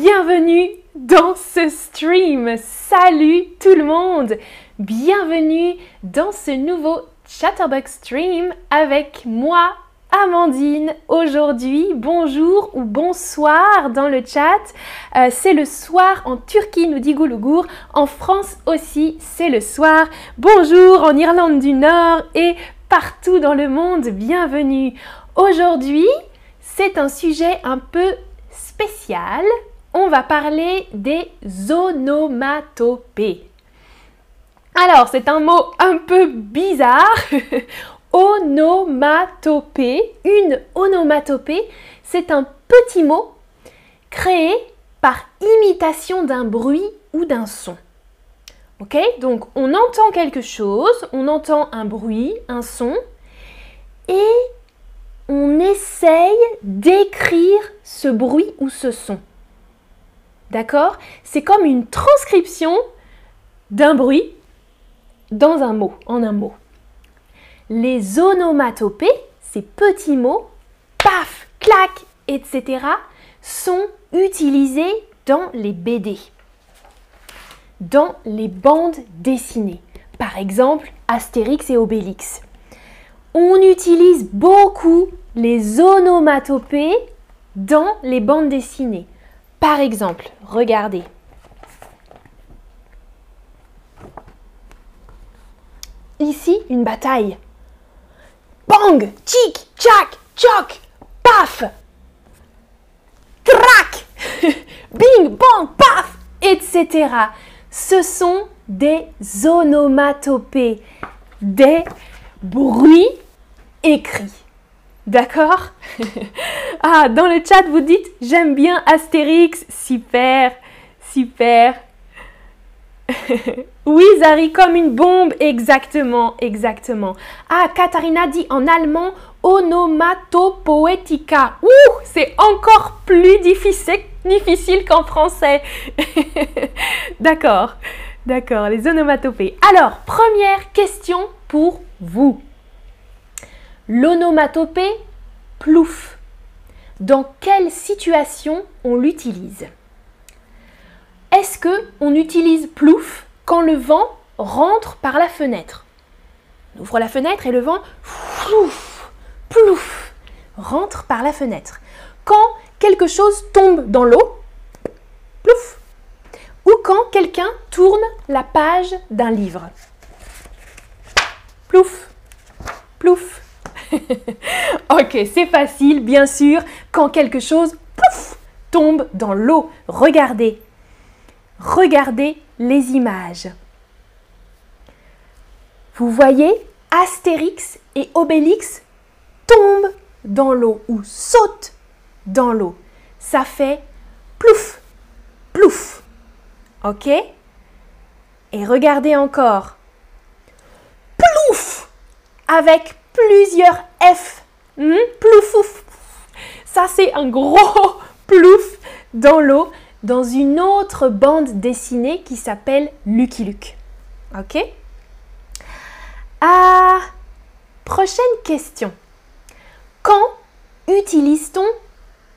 bienvenue dans ce stream. Salut tout le monde. Bienvenue dans ce nouveau Chatterbox stream avec moi, Amandine. Aujourd'hui, bonjour ou bonsoir dans le chat. Euh, c'est le soir en Turquie, nous dit Goulougour. En France aussi, c'est le soir. Bonjour en Irlande du Nord et partout dans le monde. Bienvenue. Aujourd'hui, c'est un sujet un peu spécial on va parler des onomatopées. Alors, c'est un mot un peu bizarre. onomatopée. Une onomatopée, c'est un petit mot créé par imitation d'un bruit ou d'un son. Ok? Donc, on entend quelque chose, on entend un bruit, un son, et on essaye d'écrire ce bruit ou ce son. D'accord? C'est comme une transcription d'un bruit dans un mot, en un mot. Les onomatopées, ces petits mots, paf, clac, etc., sont utilisés dans les BD, dans les bandes dessinées. Par exemple, Astérix et Obélix. On utilise beaucoup les onomatopées dans les bandes dessinées. Par exemple, regardez. Ici, une bataille. Bang, tic, tchac, tchoc, paf, crac, bing, bang, paf, etc. Ce sont des onomatopées, des bruits écrits. D'accord Ah, dans le chat, vous dites j'aime bien Astérix. Super, super. oui, Zari, comme une bombe. Exactement, exactement. Ah, Katharina dit en allemand onomatopoetica. Ouh, c'est encore plus difficile, difficile qu'en français. d'accord, d'accord, les onomatopées. Alors, première question pour vous. L'onomatopée plouf. Dans quelle situation on l'utilise? Est-ce que on utilise plouf quand le vent rentre par la fenêtre? On ouvre la fenêtre et le vent plouf, plouf, rentre par la fenêtre. Quand quelque chose tombe dans l'eau, plouf. Ou quand quelqu'un tourne la page d'un livre. Plouf, plouf. ok, c'est facile, bien sûr, quand quelque chose pouf, tombe dans l'eau. Regardez. Regardez les images. Vous voyez, Astérix et Obélix tombent dans l'eau ou sautent dans l'eau. Ça fait plouf, plouf. Ok? Et regardez encore. Plouf Avec plusieurs F. Hmm? Plouf, Ça, c'est un gros plouf dans l'eau dans une autre bande dessinée qui s'appelle Lucky Luke. Ok? Ah, Prochaine question. Quand utilise-t-on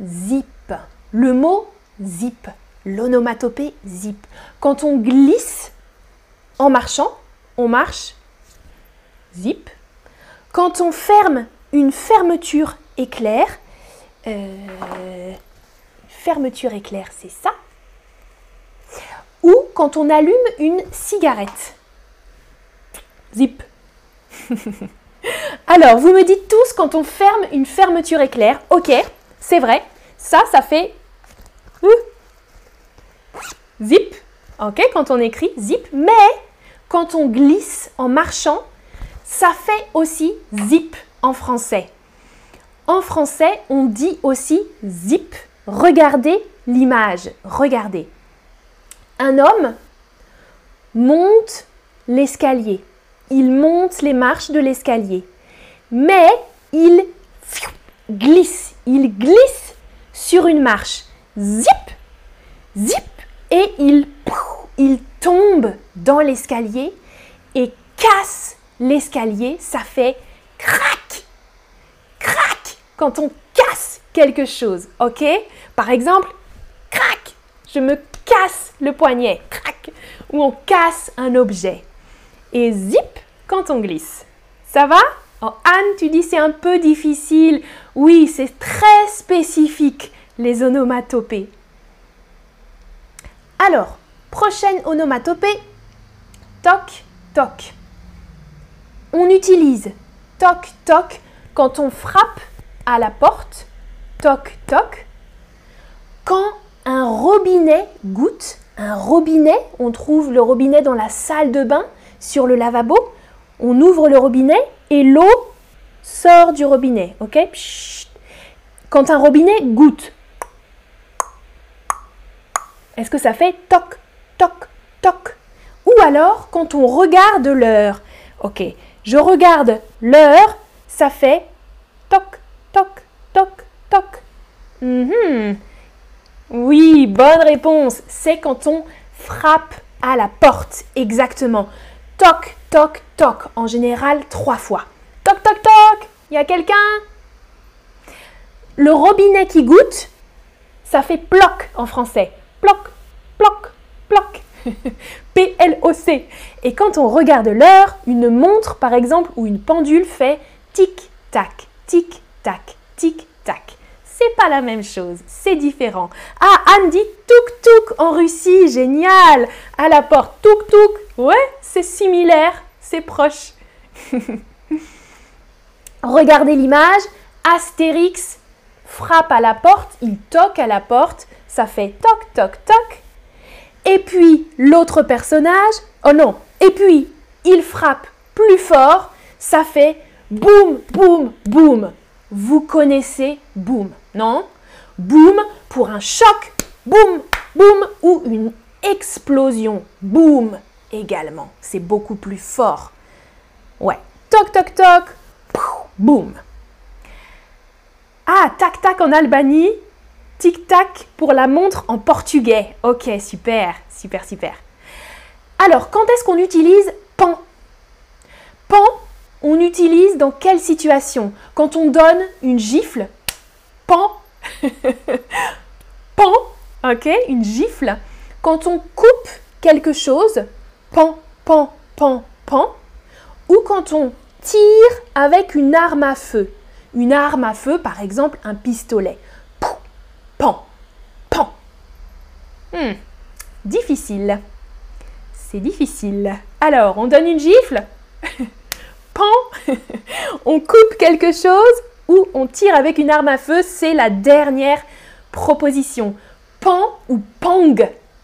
zip? Le mot zip, l'onomatopée zip. Quand on glisse en marchant, on marche zip. Quand on ferme une fermeture éclair, euh, fermeture éclair, c'est ça? Ou quand on allume une cigarette. Zip. Alors, vous me dites tous quand on ferme une fermeture éclair. Ok, c'est vrai. Ça, ça fait zip. Ok, quand on écrit zip. Mais quand on glisse en marchant, ça fait aussi zip en français. En français, on dit aussi zip. Regardez l'image. Regardez. Un homme monte l'escalier. Il monte les marches de l'escalier. Mais il glisse. Il glisse sur une marche. Zip, zip. Et il, il tombe dans l'escalier et casse l'escalier, ça fait crac, crac quand on casse quelque chose, ok? Par exemple, crac, je me casse le poignet, crac, ou on casse un objet. Et zip quand on glisse. Ça va? Oh, Anne, tu dis c'est un peu difficile. Oui, c'est très spécifique, les onomatopées. Alors, prochaine onomatopée, toc, toc. On utilise toc, toc. Quand on frappe à la porte, toc, toc. Quand un robinet goutte, un robinet, on trouve le robinet dans la salle de bain, sur le lavabo, on ouvre le robinet et l'eau sort du robinet, ok? Quand un robinet goutte, est-ce que ça fait toc, toc, toc? Ou alors quand on regarde l'heure, ok, je regarde l'heure, ça fait toc, toc, toc, toc. Mhm. Oui, bonne réponse. C'est quand on frappe à la porte, exactement. Toc, toc, toc. En général, trois fois. Toc, toc, toc. Il y a quelqu'un? Le robinet qui goûte, ça fait ploc en français. Ploc, ploc, ploc. P-L-O-C. Et quand on regarde l'heure, une montre par exemple ou une pendule fait tic-tac, tic-tac, tic-tac c'est pas la même chose, c'est différent. Ah, Anne dit touk en Russie, génial. À la porte, touk, ouais, c'est similaire, c'est proche. Regardez l'image, Astérix frappe à la porte, il toque à la porte, ça fait toc toc toc. Et puis l'autre personnage, oh non, et puis il frappe plus fort, ça fait boum boum boum. Vous connaissez boum non? Boum pour un choc, boum, boum, ou une explosion, boum également. C'est beaucoup plus fort. Ouais. Toc, toc, toc, boum. Ah, tac, tac en Albanie, tic, tac pour la montre en portugais. Ok, super, super, super. Alors, quand est-ce qu'on utilise pan? Pan, on utilise dans quelle situation? Quand on donne une gifle pan, pan, ok, une gifle. Quand on coupe quelque chose, pan, pan, pan, pan, ou quand on tire avec une arme à feu. Une arme à feu, par exemple un pistolet. Pan, pan. Hmm, difficile. C'est difficile. Alors, on donne une gifle? Pan On coupe quelque chose ou on tire avec une arme à feu, c'est la dernière proposition. Pan ou pang,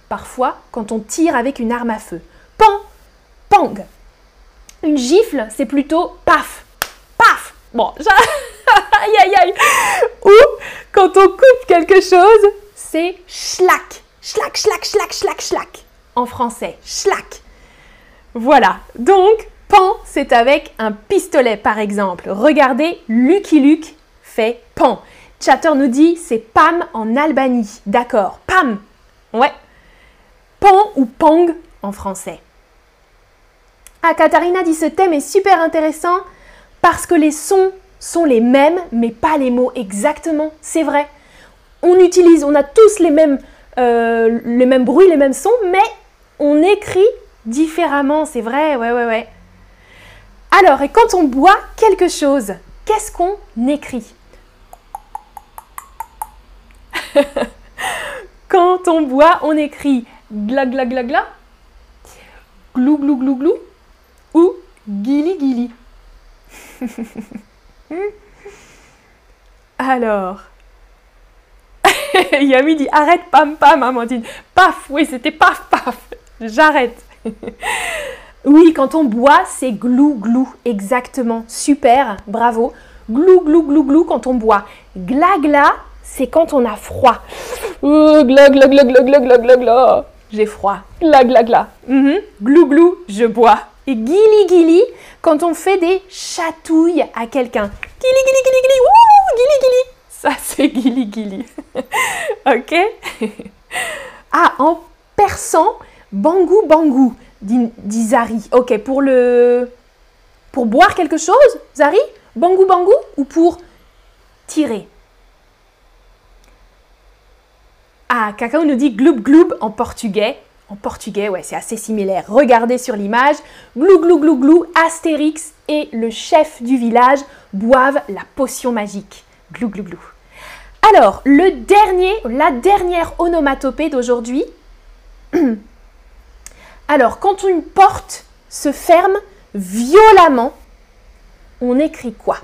parfois, quand on tire avec une arme à feu. Pan, pang. Une gifle, c'est plutôt paf, paf. Bon, aïe aïe aïe. Ou quand on coupe quelque chose, c'est schlack, schlack, schlack, schlack, schlack, schlack. En français, schlack. Voilà, donc Pan, c'est avec un pistolet par exemple. Regardez, Lucky Luke fait pan. Chatter nous dit c'est Pam en Albanie. D'accord, Pam. Ouais. Pan ou Pang en français. Ah, Katharina dit ce thème est super intéressant parce que les sons sont les mêmes mais pas les mots exactement. C'est vrai. On utilise, on a tous les mêmes, euh, les mêmes bruits, les mêmes sons, mais on écrit différemment. C'est vrai, ouais, ouais, ouais. Alors, et quand on boit quelque chose, qu'est-ce qu'on écrit? Quand on boit, on écrit gla gla gla gla, glou glou glou glou ou gili gili. Alors, Yami dit arrête pam pam, Amandine. Paf, oui, c'était paf paf. J'arrête. Oui, quand on boit, c'est glou glou, exactement. Super, bravo. Glou glou glou glou quand on boit. Gla gla, c'est quand on a froid. Oh, gla gla gla gla gla gla gla. J'ai froid. Gla gla gla. Mhm. Glou glou, je bois. Et gili gili, quand on fait des chatouilles à quelqu'un. Gili gili gili gili, wouh, gili gili. Ça, c'est gili gili. ok? Ah, en persan, bangou bangou dit, Zari. Ok, pour le... Pour boire quelque chose, Zari? Bangou bangou ou pour tirer? Ah, Ah, Cacao nous dit gloub gloub en portugais. En portugais, ouais, c'est assez similaire. Regardez sur l'image. Glou glou glou glou, Astérix et le chef du village boivent la potion magique. Glou glou glou. Alors, le dernier, la dernière onomatopée d'aujourd'hui. Alors, quand une porte se ferme violemment, on écrit quoi?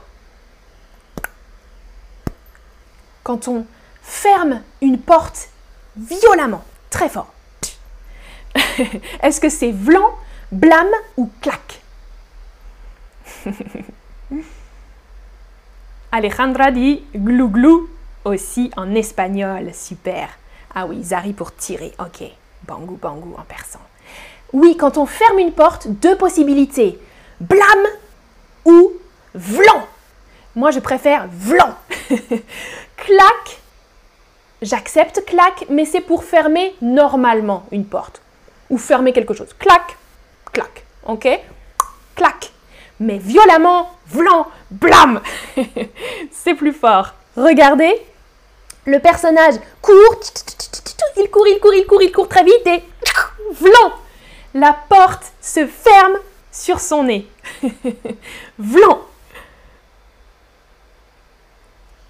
Quand on ferme une porte violemment, très fort. Est-ce que c'est vlan, blâme ou claque? Alejandra dit glou glou aussi en espagnol. Super. Ah oui, Zari pour tirer. Ok. Bangou bangou en persan. Oui, quand on ferme une porte, deux possibilités. Blâme ou vlan. Moi, je préfère vlan. claque. J'accepte claque, mais c'est pour fermer normalement une porte. Ou fermer quelque chose. Clac, clac. Ok? Clac. Mais violemment, vlan, blâme. c'est plus fort. Regardez. Le personnage court. Il court, il court, il court, il court très vite et vlan la porte se ferme sur son nez. Vlan.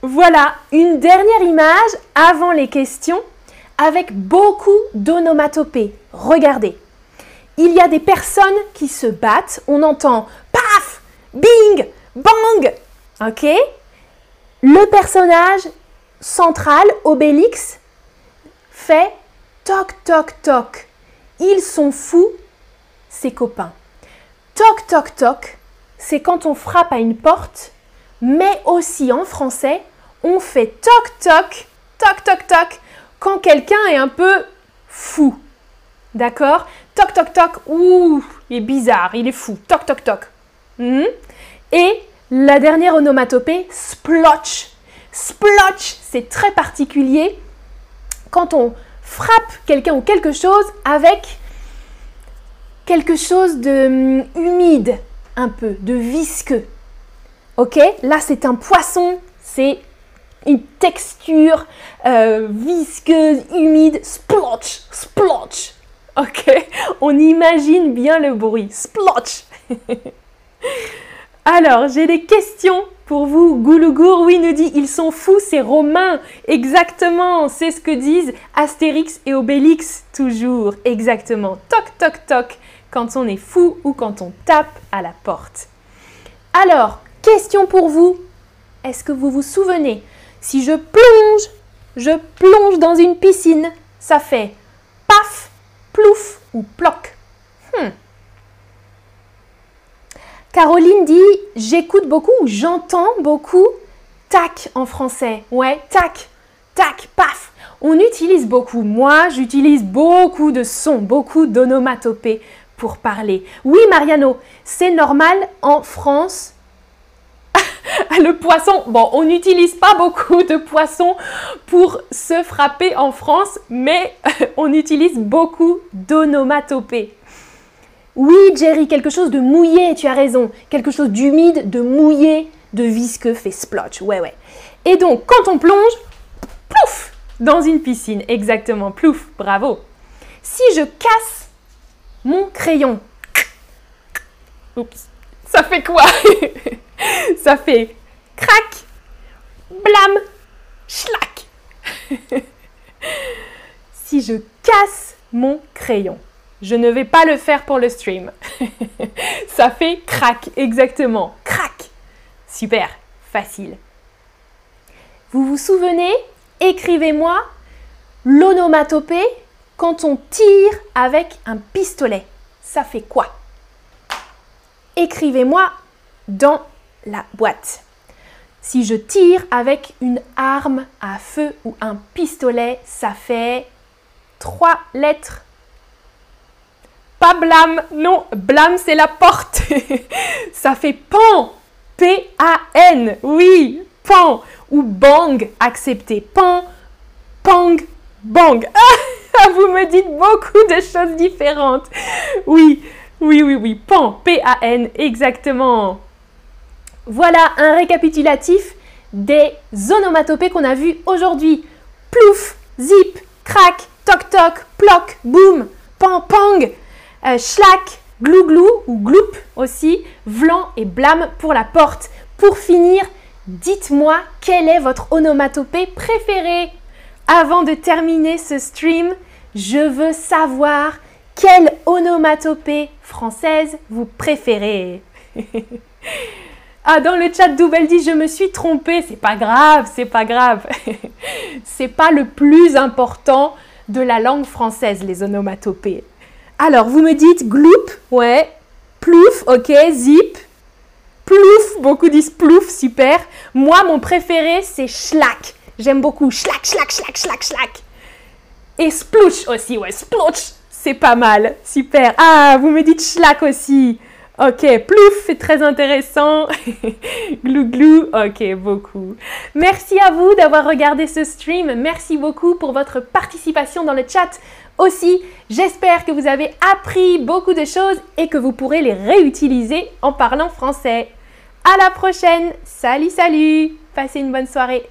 Voilà une dernière image avant les questions avec beaucoup d'onomatopées. Regardez. Il y a des personnes qui se battent. On entend paf, bing, bang. OK Le personnage central, Obélix, fait toc, toc, toc. Ils sont fous, ses copains. Toc, toc, toc, c'est quand on frappe à une porte, mais aussi en français, on fait toc, toc, toc, toc, toc, quand quelqu'un est un peu fou. D'accord? Toc, toc, toc, ouh, il est bizarre, il est fou. Toc, toc, toc. Hmm? Et la dernière onomatopée, splotch. Splotch, c'est très particulier quand on frappe quelqu'un ou quelque chose avec quelque chose de hum, humide, un peu, de visqueux. Ok? Là, c'est un poisson, c'est une texture euh, visqueuse, humide, splotch, splotch. Ok On imagine bien le bruit, splotch. Alors, j'ai des questions pour vous. Goulougour, oui, nous dit ils sont fous, c'est romain. Exactement, c'est ce que disent Astérix et Obélix, toujours. Exactement. Toc, toc, toc, quand on est fou ou quand on tape à la porte. Alors, question pour vous. Est-ce que vous vous souvenez Si je plonge, je plonge dans une piscine, ça fait paf, plouf ou ploc. Hmm. Caroline dit j'écoute beaucoup ou j'entends beaucoup tac en français. Ouais, tac, tac, paf. On utilise beaucoup. Moi, j'utilise beaucoup de sons, beaucoup d'onomatopées pour parler. Oui, Mariano, c'est normal en France. le poisson, bon, on n'utilise pas beaucoup de poissons pour se frapper en France, mais on utilise beaucoup d'onomatopées. Oui, Jerry, quelque chose de mouillé, tu as raison. Quelque chose d'humide, de mouillé, de visqueux fait splotch. Ouais, ouais. Et donc, quand on plonge, plouf, dans une piscine. Exactement, plouf, bravo. Si je casse mon crayon, oups, ça fait quoi? Ça fait crac, blam, schlac. si je casse mon crayon, je ne vais pas le faire pour le stream. Ça fait crac, exactement. Crac. Super, facile. Vous vous souvenez? Écrivez-moi l'onomatopée quand on tire avec un pistolet. Ça fait quoi? Écrivez-moi dans la boîte. Si je tire avec une arme à feu ou un pistolet, ça fait trois lettres pas blâme, non, blâme c'est la porte. Ça fait pan, P-A-N, oui, pan. Ou bang, accepté. Pan, pang, bang. Ah, vous me dites beaucoup de choses différentes. Oui, oui, oui, oui, pan, P-A-N, exactement. Voilà un récapitulatif des onomatopées qu'on a vues aujourd'hui. Plouf, zip, crac, toc toc, ploc, boum, pan pang, euh, schlack, glou glou ou gloup aussi, vlan et blâme pour la porte. Pour finir, dites-moi quelle est votre onomatopée préférée. Avant de terminer ce stream, je veux savoir quelle onomatopée française vous préférez? ah, dans le chat, Double dit je me suis trompée. C'est pas grave, c'est pas grave. c'est pas le plus important de la langue française, les onomatopées. Alors, vous me dites gloup, ouais, plouf, ok, zip, plouf, beaucoup disent plouf, super. Moi, mon préféré, c'est schlack. J'aime beaucoup schlack, schlack, schlack, schlack, schlack. Et splouch aussi, ouais, splouch, c'est pas mal, super. Ah, vous me dites schlack aussi. Ok, plouf, c'est très intéressant. glou glou, ok, beaucoup. Merci à vous d'avoir regardé ce stream. Merci beaucoup pour votre participation dans le chat. Aussi, j'espère que vous avez appris beaucoup de choses et que vous pourrez les réutiliser en parlant français. À la prochaine. Salut, salut. Passez une bonne soirée.